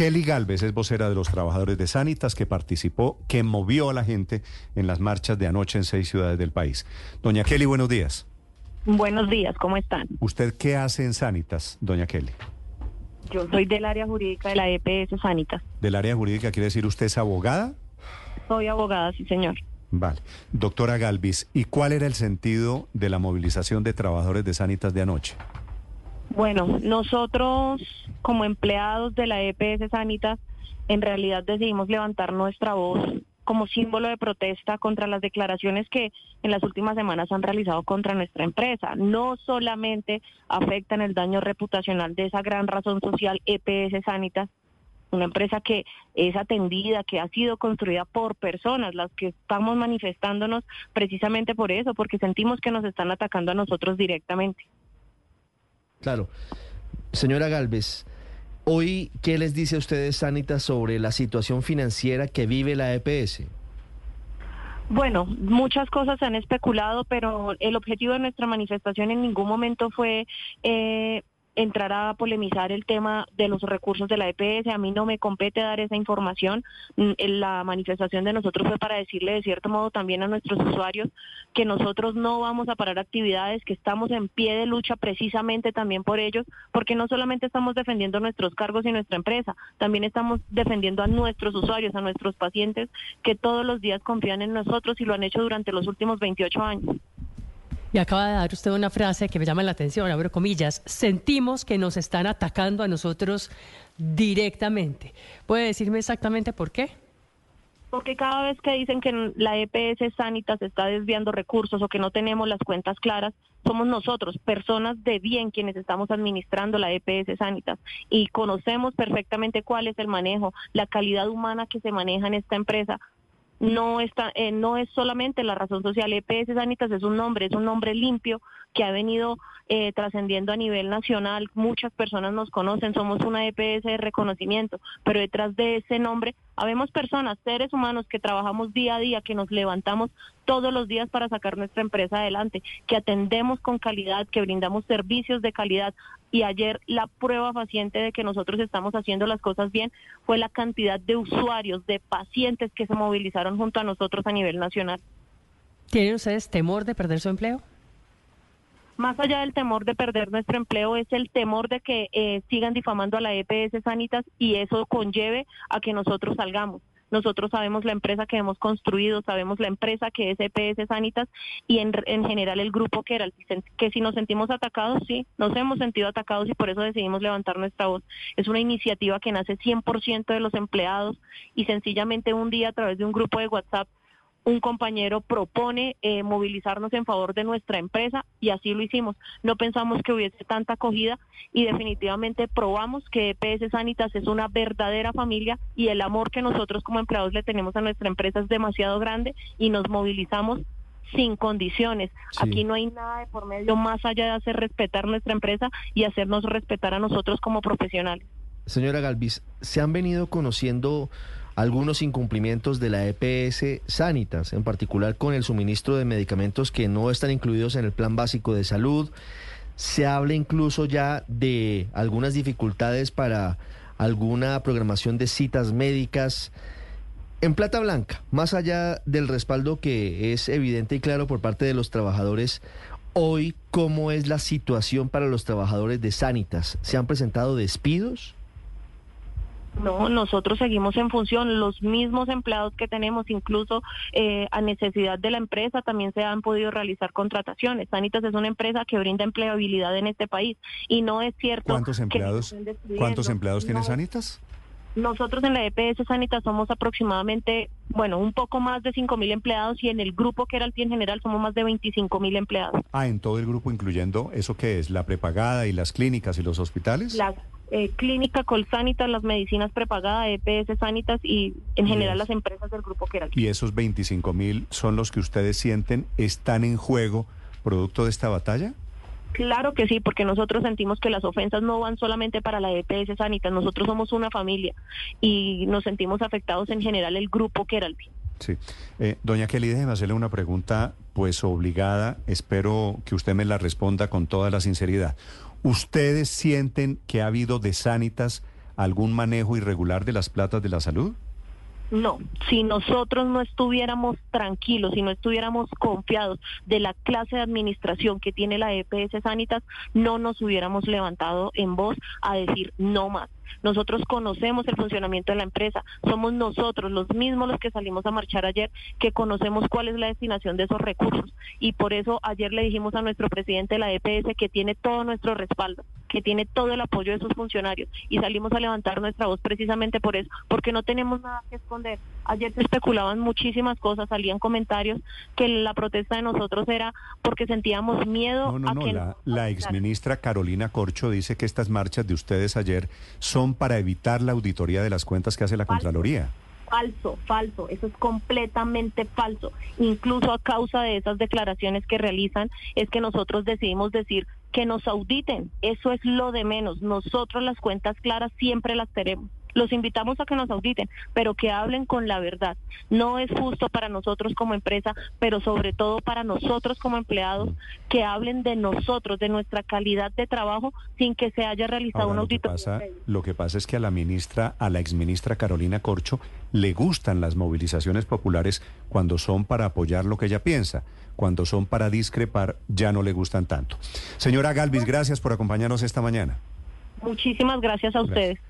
Kelly Galvez es vocera de los trabajadores de Sanitas que participó, que movió a la gente en las marchas de anoche en seis ciudades del país. Doña Kelly, buenos días. Buenos días, ¿cómo están? ¿Usted qué hace en Sanitas, doña Kelly? Yo soy del área jurídica de la EPS Sanitas. ¿Del área jurídica quiere decir usted es abogada? Soy abogada, sí, señor. Vale. Doctora Galvis, ¿y cuál era el sentido de la movilización de trabajadores de Sanitas de anoche? Bueno, nosotros como empleados de la EPS Sanitas, en realidad decidimos levantar nuestra voz como símbolo de protesta contra las declaraciones que en las últimas semanas han realizado contra nuestra empresa. No solamente afectan el daño reputacional de esa gran razón social EPS Sanitas, una empresa que es atendida, que ha sido construida por personas, las que estamos manifestándonos precisamente por eso, porque sentimos que nos están atacando a nosotros directamente. Claro. Señora Galvez, hoy, ¿qué les dice a ustedes, Sanitas, sobre la situación financiera que vive la EPS? Bueno, muchas cosas se han especulado, pero el objetivo de nuestra manifestación en ningún momento fue eh, entrar a polemizar el tema de los recursos de la EPS. A mí no me compete dar esa información. Mm, la manifestación de nosotros fue para decirle de cierto modo también a nuestros usuarios que nosotros no vamos a parar actividades, que estamos en pie de lucha precisamente también por ellos, porque no solamente estamos defendiendo nuestros cargos y nuestra empresa, también estamos defendiendo a nuestros usuarios, a nuestros pacientes que todos los días confían en nosotros y lo han hecho durante los últimos 28 años. Y acaba de dar usted una frase que me llama la atención, abro comillas, sentimos que nos están atacando a nosotros directamente. ¿Puede decirme exactamente por qué? Porque cada vez que dicen que la EPS Sanitas está desviando recursos o que no tenemos las cuentas claras, somos nosotros, personas de bien, quienes estamos administrando la EPS Sanitas y conocemos perfectamente cuál es el manejo, la calidad humana que se maneja en esta empresa no está eh, no es solamente la razón social EPS Sanitas es un nombre es un nombre limpio que ha venido eh, trascendiendo a nivel nacional. Muchas personas nos conocen somos una EPS de reconocimiento pero detrás de ese nombre habemos personas seres humanos que trabajamos día a día que nos levantamos todos los días para sacar nuestra empresa adelante que atendemos con calidad que brindamos servicios de calidad y ayer la prueba paciente de que nosotros estamos haciendo las cosas bien fue la cantidad de usuarios, de pacientes que se movilizaron junto a nosotros a nivel nacional. ¿Tienen ustedes temor de perder su empleo? Más allá del temor de perder nuestro empleo es el temor de que eh, sigan difamando a la EPS Sanitas y eso conlleve a que nosotros salgamos. Nosotros sabemos la empresa que hemos construido, sabemos la empresa que es EPS Sanitas y en, general el grupo que era, que si nos sentimos atacados, sí, nos hemos sentido atacados y por eso decidimos levantar nuestra voz. Es una iniciativa que nace 100% de los empleados y sencillamente un día a través de un grupo de WhatsApp un compañero propone eh, movilizarnos en favor de nuestra empresa y así lo hicimos. No pensamos que hubiese tanta acogida y definitivamente probamos que EPS Sanitas es una verdadera familia y el amor que nosotros como empleados le tenemos a nuestra empresa es demasiado grande y nos movilizamos sin condiciones. Aquí no hay nada de por medio más allá de hacer respetar nuestra empresa y hacernos respetar a nosotros como profesionales. Señora Galvis, se han venido conociendo algunos incumplimientos de la EPS Sanitas, en particular con el suministro de medicamentos que no están incluidos en el plan básico de salud. Se habla incluso ya de algunas dificultades para alguna programación de citas médicas. En plata blanca, más allá del respaldo que es evidente y claro por parte de los trabajadores, hoy, ¿cómo es la situación para los trabajadores de Sanitas? ¿Se han presentado despidos? No, nosotros seguimos en función. Los mismos empleados que tenemos, incluso eh, a necesidad de la empresa, también se han podido realizar contrataciones. Sanitas es una empresa que brinda empleabilidad en este país y no es cierto. ¿Cuántos empleados? ¿Cuántos empleados tiene Sanitas? Nosotros en la EPS Sanitas somos aproximadamente, bueno, un poco más de 5 mil empleados y en el grupo que era el en general somos más de 25 mil empleados. Ah, en todo el grupo, incluyendo eso que es la prepagada y las clínicas y los hospitales. Las eh, clínica Colsanitas, las medicinas prepagadas, EPS Sanitas y en general las empresas del grupo que era Y esos 25 mil son los que ustedes sienten están en juego producto de esta batalla. Claro que sí, porque nosotros sentimos que las ofensas no van solamente para la EPS Sanitas, nosotros somos una familia y nos sentimos afectados en general el grupo que era el Sí. Eh, doña Kelly, déjeme hacerle una pregunta pues obligada, espero que usted me la responda con toda la sinceridad. ¿Ustedes sienten que ha habido de Sanitas algún manejo irregular de las platas de la salud? No, si nosotros no estuviéramos tranquilos, si no estuviéramos confiados de la clase de administración que tiene la EPS Sanitas, no nos hubiéramos levantado en voz a decir no más. Nosotros conocemos el funcionamiento de la empresa, somos nosotros los mismos los que salimos a marchar ayer que conocemos cuál es la destinación de esos recursos y por eso ayer le dijimos a nuestro presidente de la EPS que tiene todo nuestro respaldo, que tiene todo el apoyo de sus funcionarios y salimos a levantar nuestra voz precisamente por eso, porque no tenemos nada que esconder. Ayer se especulaban muchísimas cosas, salían comentarios que la protesta de nosotros era porque sentíamos miedo no, no, a no, que la, la exministra Carolina Corcho dice que estas marchas de ustedes ayer son para evitar la auditoría de las cuentas que hace la Contraloría. Falso, falso, eso es completamente falso. Incluso a causa de esas declaraciones que realizan es que nosotros decidimos decir que nos auditen, eso es lo de menos. Nosotros las cuentas claras siempre las tenemos. Los invitamos a que nos auditen, pero que hablen con la verdad. No es justo para nosotros como empresa, pero sobre todo para nosotros como empleados, que hablen de nosotros, de nuestra calidad de trabajo, sin que se haya realizado Ahora, un lo que auditoría. pasa, lo que pasa es que a la ministra, a la exministra Carolina Corcho, le gustan las movilizaciones populares cuando son para apoyar lo que ella piensa. Cuando son para discrepar, ya no le gustan tanto. Señora Galvis, gracias por acompañarnos esta mañana. Muchísimas gracias a Gracias. ustedes.